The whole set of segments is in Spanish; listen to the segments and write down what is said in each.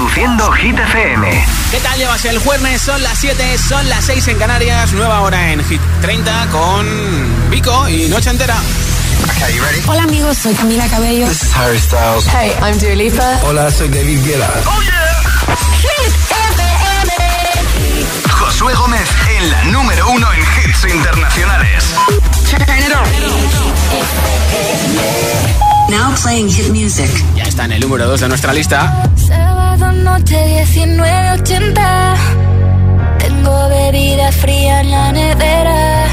Reproduciendo Hit FM. ¿Qué tal llevas el jueves? Son las 7, son las 6 en Canarias, nueva hora en Hit 30 con Vico y Noche Entera. Okay, you ready? Hola amigos, soy Camila Cabello. This is Harry Styles. Hey, I'm Dua Lipa. Hola, soy David Guetta. Oh yeah. Hit FM. Josué Gómez en la número uno en hits internacionales. Turn it on. Now playing hit music. Ya está en el número 2 de nuestra lista. Sábado noche 1980. Tengo bebida fría en la nevera.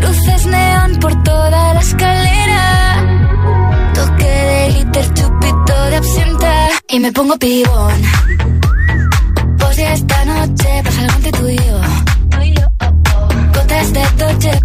Luces neón por toda la escalera. Toque de glitter, chupito de absenta. Y me pongo pibón. Pues ya esta noche pasa algo entre tú y yo. Gotas de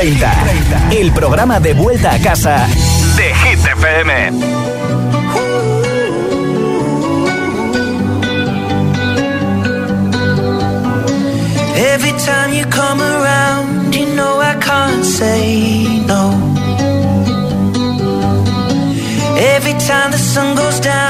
30. El programa de vuelta a casa de Hit. Every time you come around, you know I can't say no. Every time the sun goes down,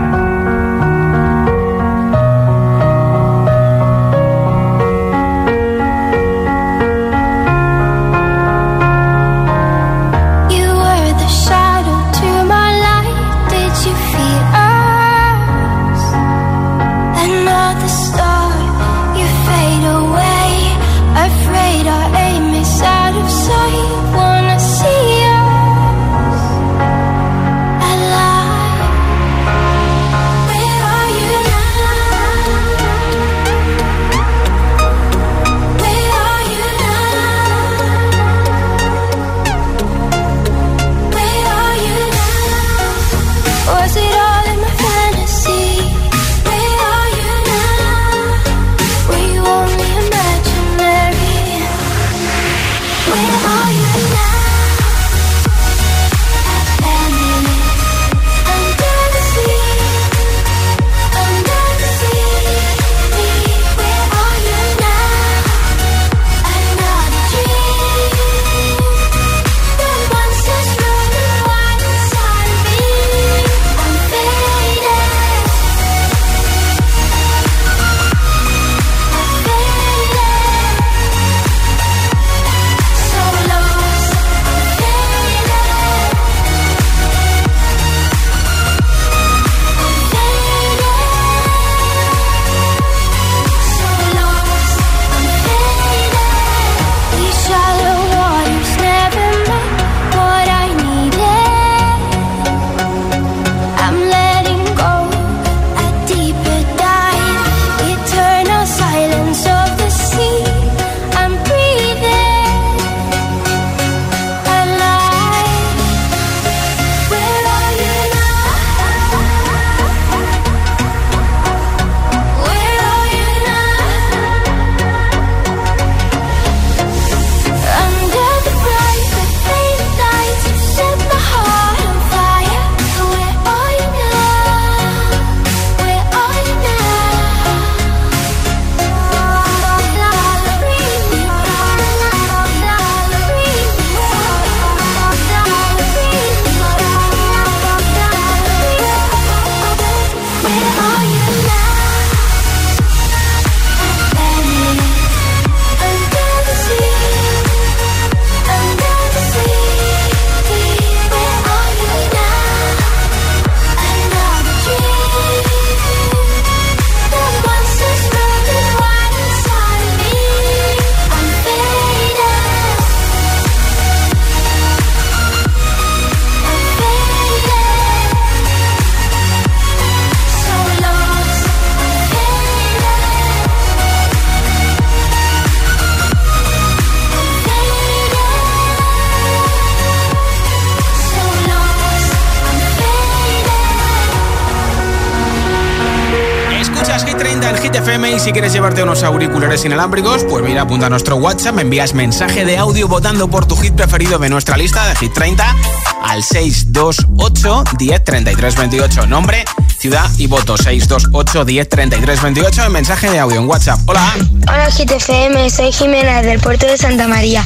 Si quieres llevarte unos auriculares inalámbricos, pues mira, apunta a nuestro WhatsApp, me envías mensaje de audio votando por tu hit preferido de nuestra lista de Hit 30 al 628 10 33 28. Nombre, ciudad y voto 628 10 33 28 en mensaje de audio en WhatsApp. Hola. Hola GTFM, soy Jimena del puerto de Santa María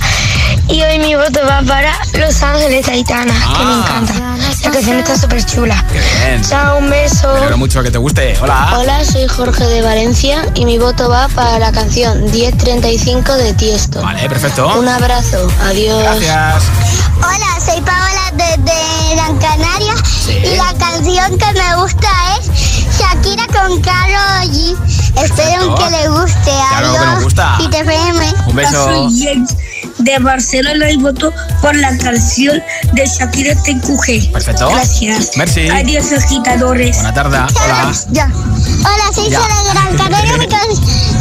y hoy mi voto va para Los Ángeles Aitana, que me Ah. encanta. La canción está súper chula. Qué bien. Chao, un beso. Me alegro mucho que te guste. Hola. Hola, soy Jorge de Valencia y mi voto va para la canción 1035 de Tiesto. Vale, perfecto. Un abrazo, adiós. Gracias. Hola, soy Paola desde Gran Canaria y la canción que me gusta es Shakira con Karol G. Espero que le guste. Claro que Adiós. nos gusta. GTFM. Un beso. De Barcelona y voto por la canción de Shakira TQG. Perfecto. Gracias. Merci. Adiós, agitadores. Buena tarde. Hola. Ya. Hola, soy Ya. Sara de Gran Canaria, mi can-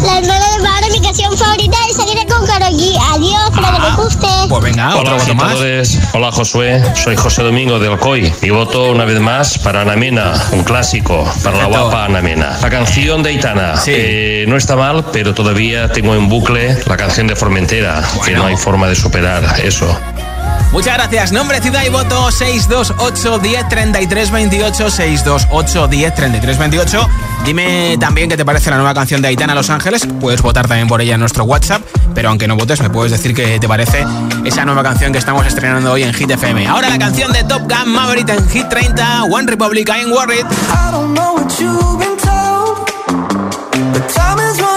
la hermana de Mauro, mi canción favorita es Shakira con Karol. Adiós, espero que te guste. Pues venga, Hola otro más. agitadores, hola Josué, soy José Domingo del COI y voto una vez más para Ana Mena, un clásico, para la guapa Ana Mena. La canción de Aitana, Sí. eh, no está mal, pero todavía tengo en bucle la canción de Formentera, que Bueno. no hay forma de superar eso. Muchas gracias. Nombre, ciudad y voto 628 10 33 28 628 10 33 28. Dime también qué te parece la nueva canción de Aitana Los Ángeles. Puedes votar también por ella en nuestro WhatsApp, pero aunque no votes, me puedes decir qué te parece esa nueva canción que estamos estrenando hoy en Hit FM. Ahora la canción de Top Gun Maverick en Hit 30, One Republic, I'm Worried. I don't know what you've been told, but time is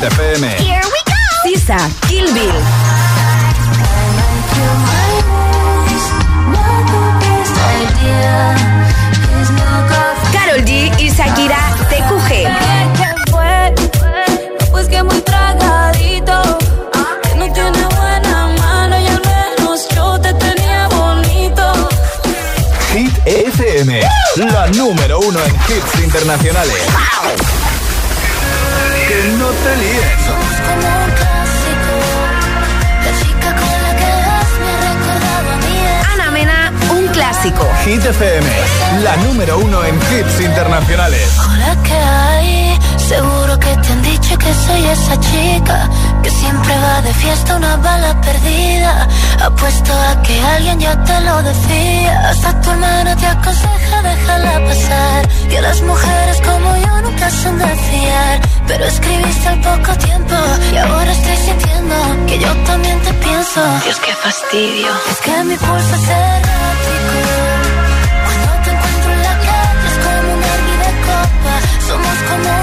Hit FM. Dios, qué fastidio. Es que mi pulso es errático. Cuando te encuentro en la calle es como un de copa. Somos como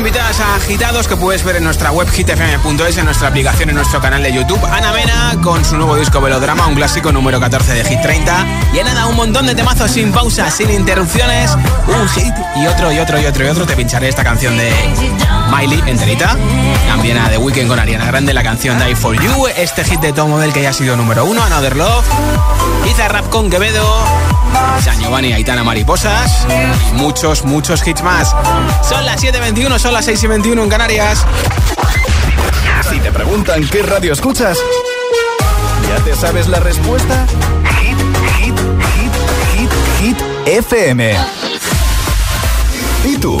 invitadas a Agitados que puedes ver en nuestra web hitfm.es, en nuestra aplicación, en nuestro canal de YouTube. Ana Mena con su nuevo disco Velodrama, un clásico número 14 de Hit 30. Y nada, un montón de temazos sin pausa, sin interrupciones. Un hit y otro y otro y otro y otro. Te pincharé esta canción de Miley enterita. También a The Weeknd con Ariana Grande, la canción Die For You. Este hit de Tom Model que ya ha sido número uno, Another Love. Iza Rap con Quevedo. San Giovanni, Aitana Mariposas. Y muchos, muchos hits más. Son las 7.21, son las 6.21 en Canarias. Si te preguntan qué radio escuchas, ¿ya te sabes la respuesta? Hit, hit, hit, hit, hit, FM. ¿Y tú?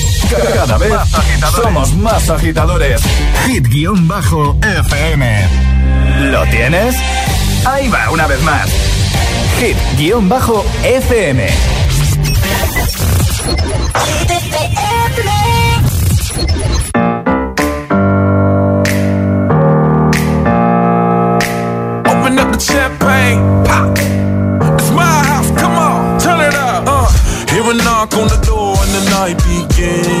Cada vez somos más agitadores. Hit-FM. ¿Lo tienes? Ahí va, una vez más. Hit-FM. Open up the champagne, pop. It's my house, come on, turn it up. Uh, hearing all knock on the door and the night begins.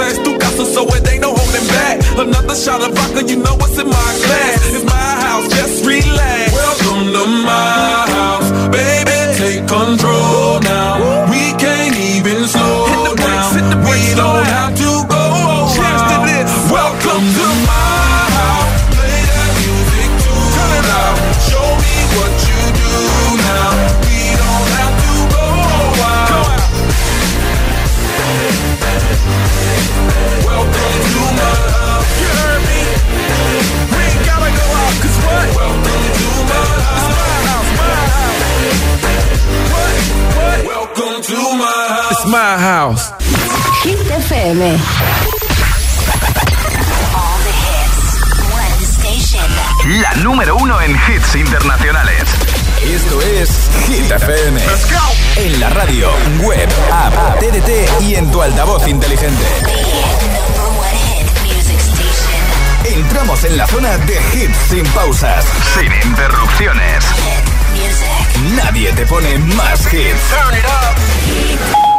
Dance. Mi casa es tu casa, so it ain't no holding back. Another shot of vodka, you know what's in my glass. It's my house, just relax. Welcome to my house, baby. Take control now. We can't even slow down. We don't have to go wild. Welcome to my house. It's my house. Hit FM. La número uno en hits internacionales. Esto es Hit FM. En la radio, web, app, TDT y en tu altavoz inteligente. Entramos en la zona de hits sin pausas, sin interrupciones. Nadie te pone más hits.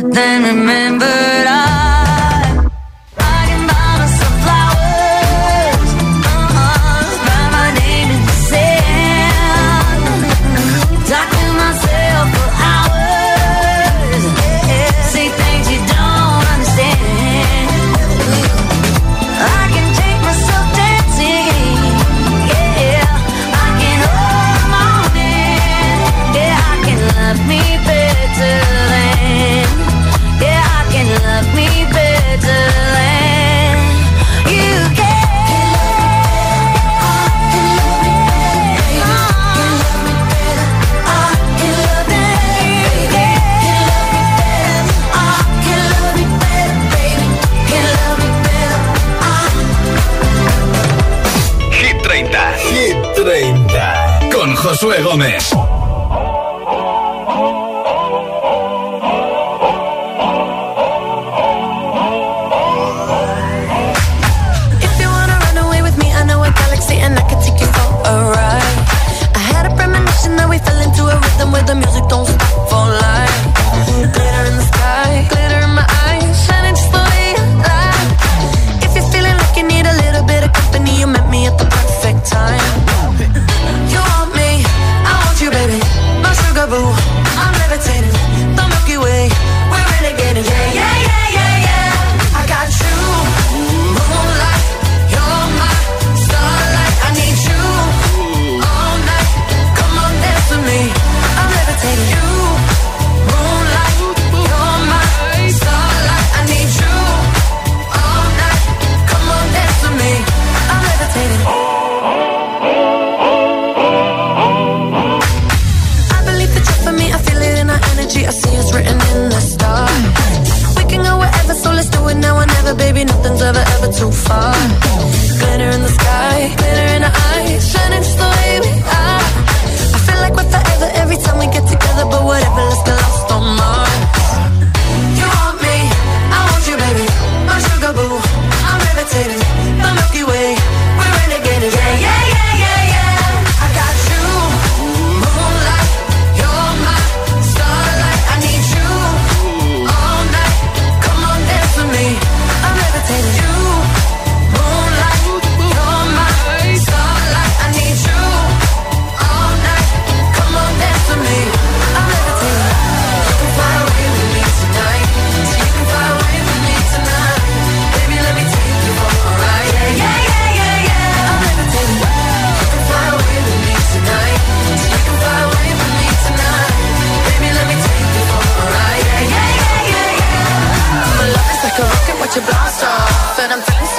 but then remembered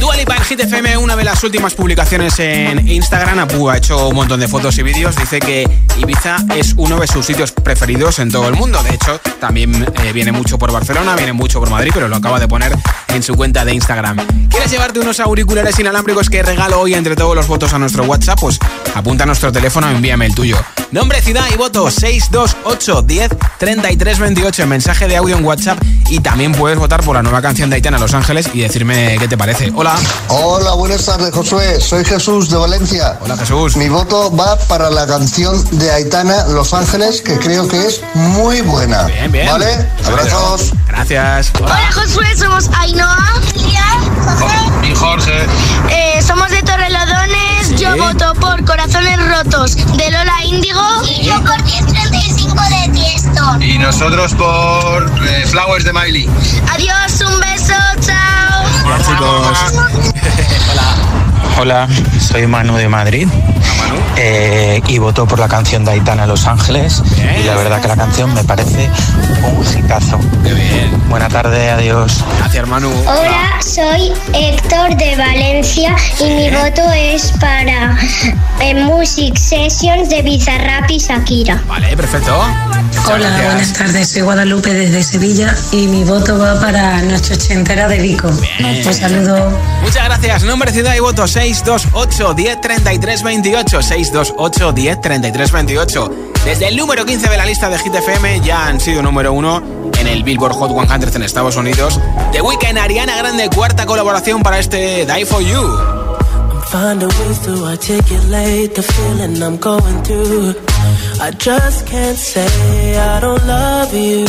Dua FM, una de las últimas publicaciones en Instagram, ha hecho un montón de fotos y vídeos. Dice que Ibiza es uno de sus sitios preferidos en todo el mundo. De hecho, también eh, viene mucho por Barcelona, viene mucho por Madrid, pero lo acaba de poner en su cuenta de Instagram. ¿Quieres llevarte unos auriculares inalámbricos que regalo hoy entre todos los votos a nuestro WhatsApp? Pues apunta a nuestro teléfono y envíame el tuyo. Nombre, ciudad y voto 628 10 33 28 mensaje de audio en WhatsApp y también puedes votar por la nueva canción de Aitana Los Ángeles y decirme qué te parece Hola. Hola, buenas tardes, Josué. Soy Jesús de Valencia. Hola, Jesús. Mi voto va para la canción de Aitana Los Ángeles, que creo que es muy buena. Bien, bien. ¿Vale? Abrazos. Gracias. Hola, Josué. Somos Ainhoa, Y Jorge. Eh, somos de Torrelodones. Yo voto por Corazones Rotos de Lola Índigo. Y yo por 1035 de Tiesto. Y nosotros por eh, Flowers de Miley. Adiós, un beso, chao. Hola, chicos. Hola. Hola, soy Manu de Madrid eh, y votó por la canción de Aitana Los Ángeles y la verdad que la canción me parece un hitazo. Qué bien. Buena tarde, adiós. Gracias, hermano. Hola, soy Héctor de Valencia y mi voto es para eh, Music Sessions de Bizarrap y Shakira. Vale, perfecto. Hola, buenas tardes. Soy Guadalupe desde Sevilla y mi voto va para nuestro ochentera de Vico. Saludo. Muchas gracias. Nombre, ciudad y voto 628 1033 28 28 628 10 33 28. Desde el número 15 de la lista de Hit FM ya han sido número 1 en el Billboard Hot 100 en Estados Unidos. The Weeknd, Ariana Grande, cuarta colaboración para este Die For You. I'm finding ways to articulate the feeling I'm going through. I just can't say I don't love you.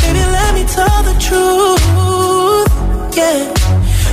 Baby, let me tell the truth. Yeah.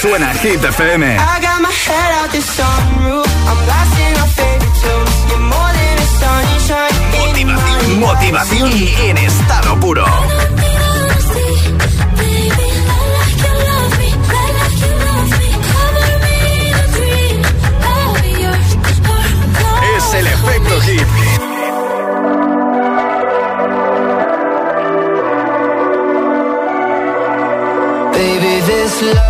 Suena Hit FM. I got my head out. I'm blasting my Motivación, motivación en estado puro. Es el efecto hit. Baby, this love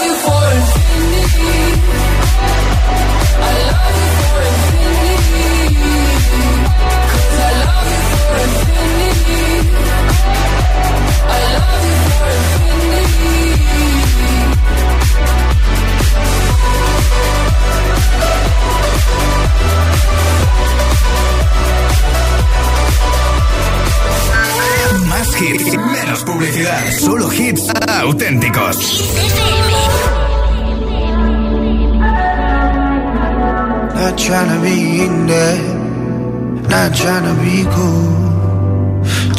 Más hits, menos publicidad, solo hits auténticos.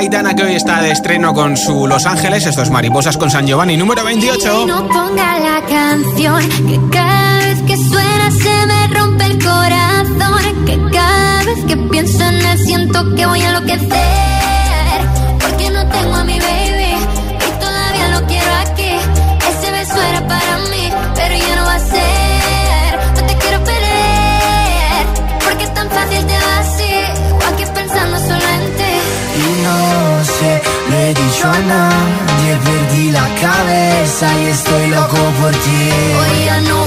Aitana que hoy está de estreno con su Los Ángeles, estos Mariposas con San Giovanni número 28. Y no ponga la canción que cada vez que suena se me rompe el corazón, que cada vez que pienso en él siento que voy a enloquecer. gana, perdí la cabeza y estoy loco por ti.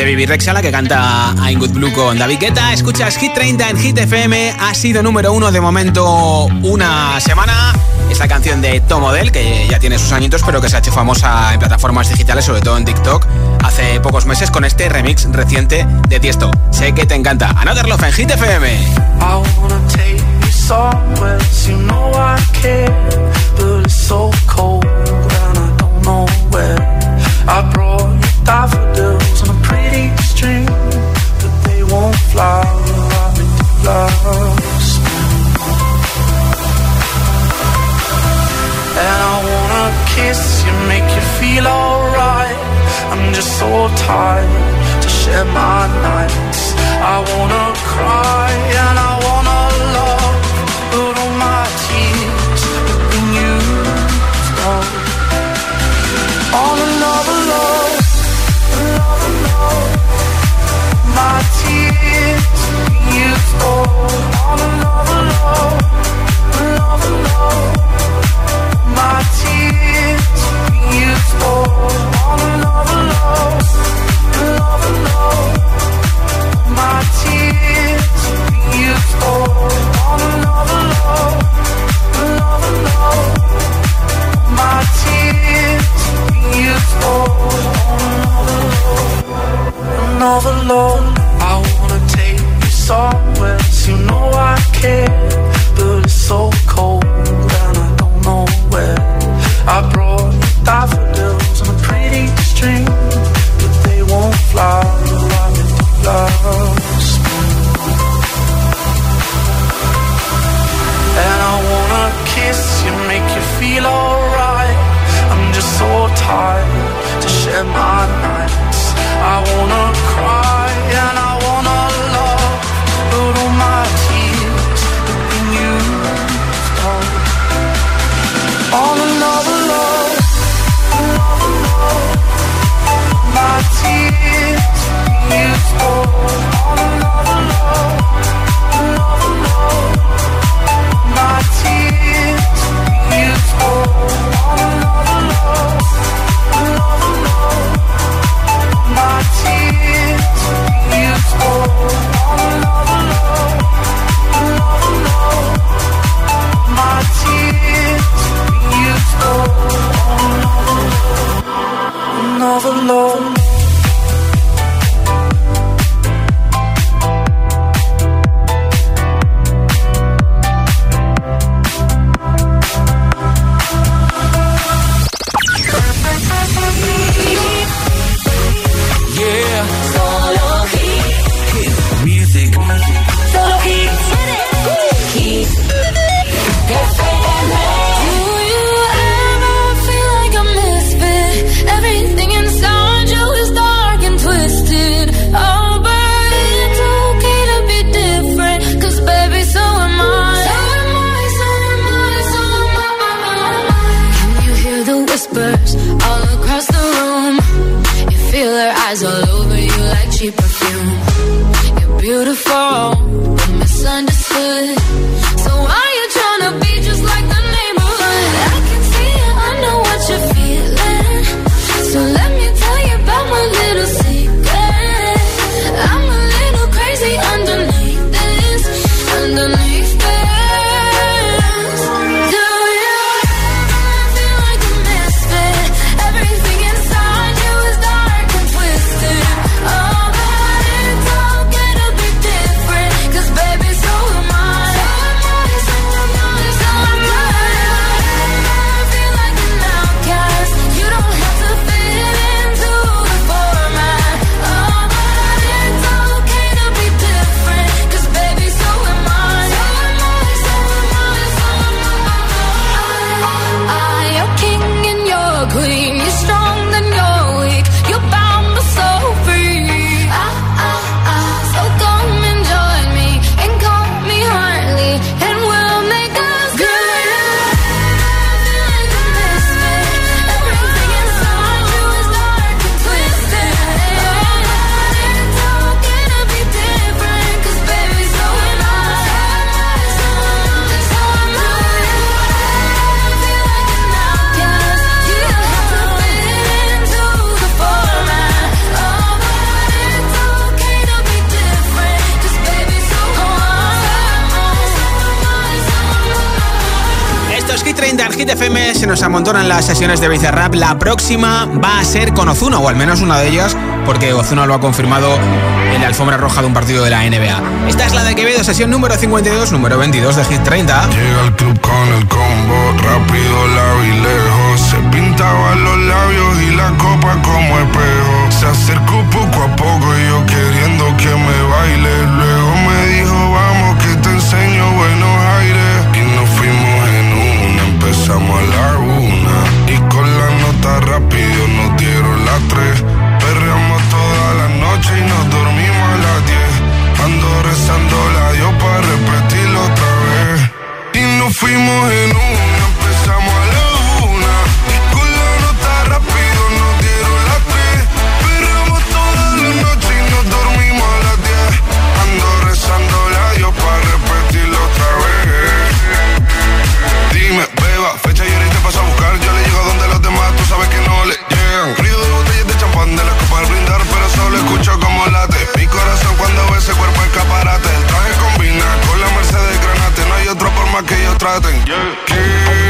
de Vivi Rexala que canta I'm Good Blue con David Guetta. Escuchas Hit 30 en Hit FM. Ha sido número uno de momento una semana. Esta canción de Tom Odell, que ya tiene sus añitos, pero que se ha hecho famosa en plataformas digitales, sobre todo en TikTok, hace pocos meses con este remix reciente de Tiesto. Sé que te encanta. Another Love en Hit FM. daffodils on a pretty but they won't flower. And I wanna kiss you, make you feel alright. I'm just so tired amontonan las sesiones de Bizarrap, la próxima va a ser con Ozuna, o al menos una de ellas, porque Ozuna lo ha confirmado en la alfombra roja de un partido de la NBA. Esta es la de Quevedo, sesión número 52, número 22 de Hit 30. Llega al club con el combo, rápido lejos, se pintaban los labios y la copa como espejo. Se acercó poco a poco y yo queriendo que me baile luego fui morrendo traten. Yeah.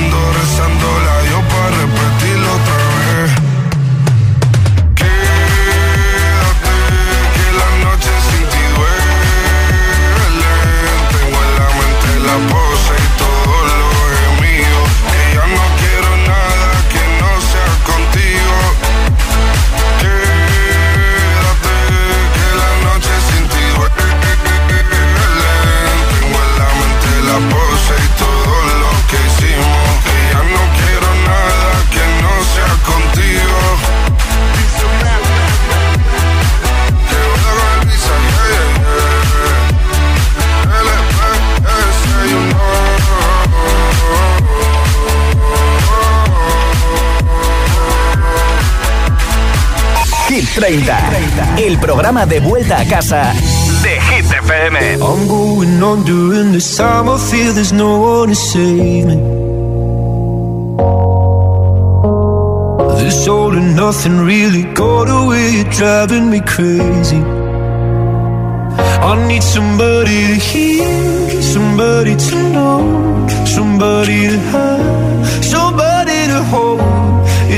rezando, rezando la 30. El programa de vuelta a casa de Hit I'm going on during this time. I feel there's no one to save me. This all and nothing really got away, driving me crazy. I need somebody to hear, somebody to know, somebody to have.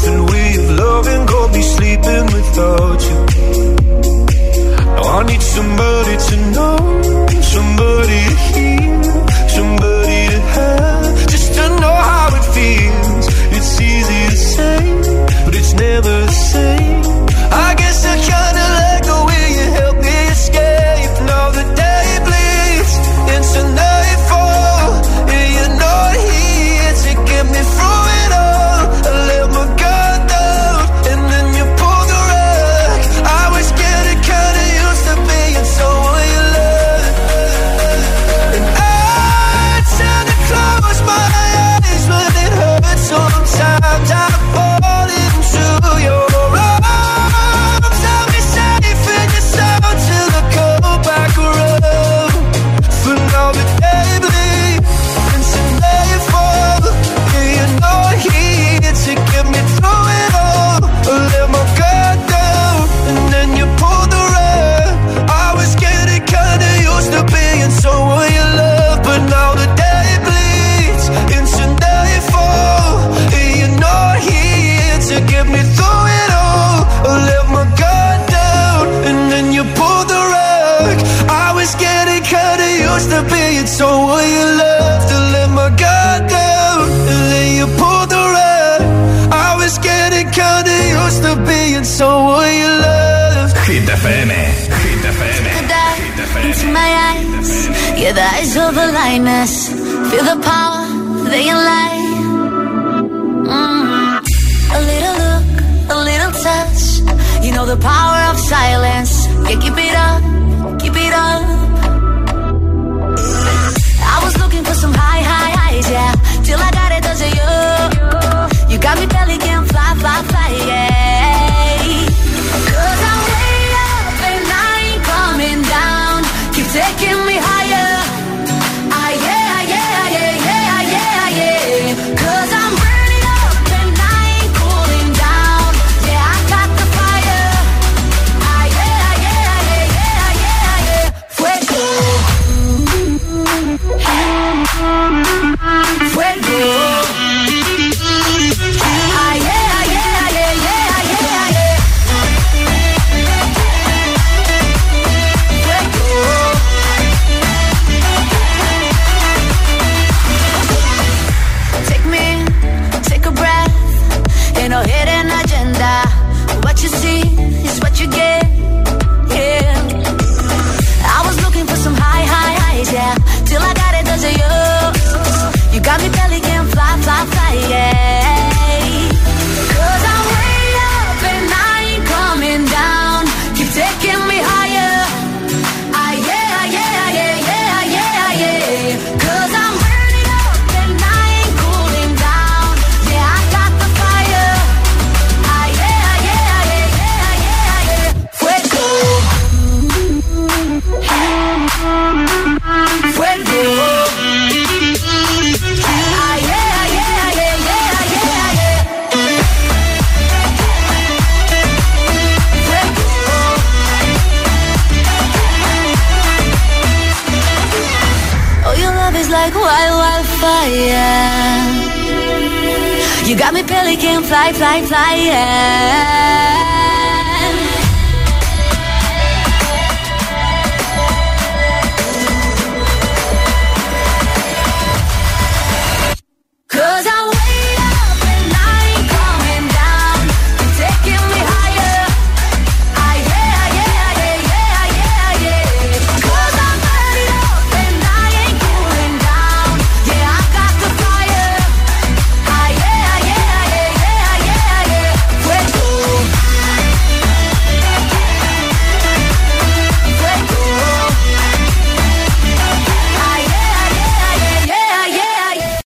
nothing we've loving Go be sleeping without you. Now I need somebody to know Somebody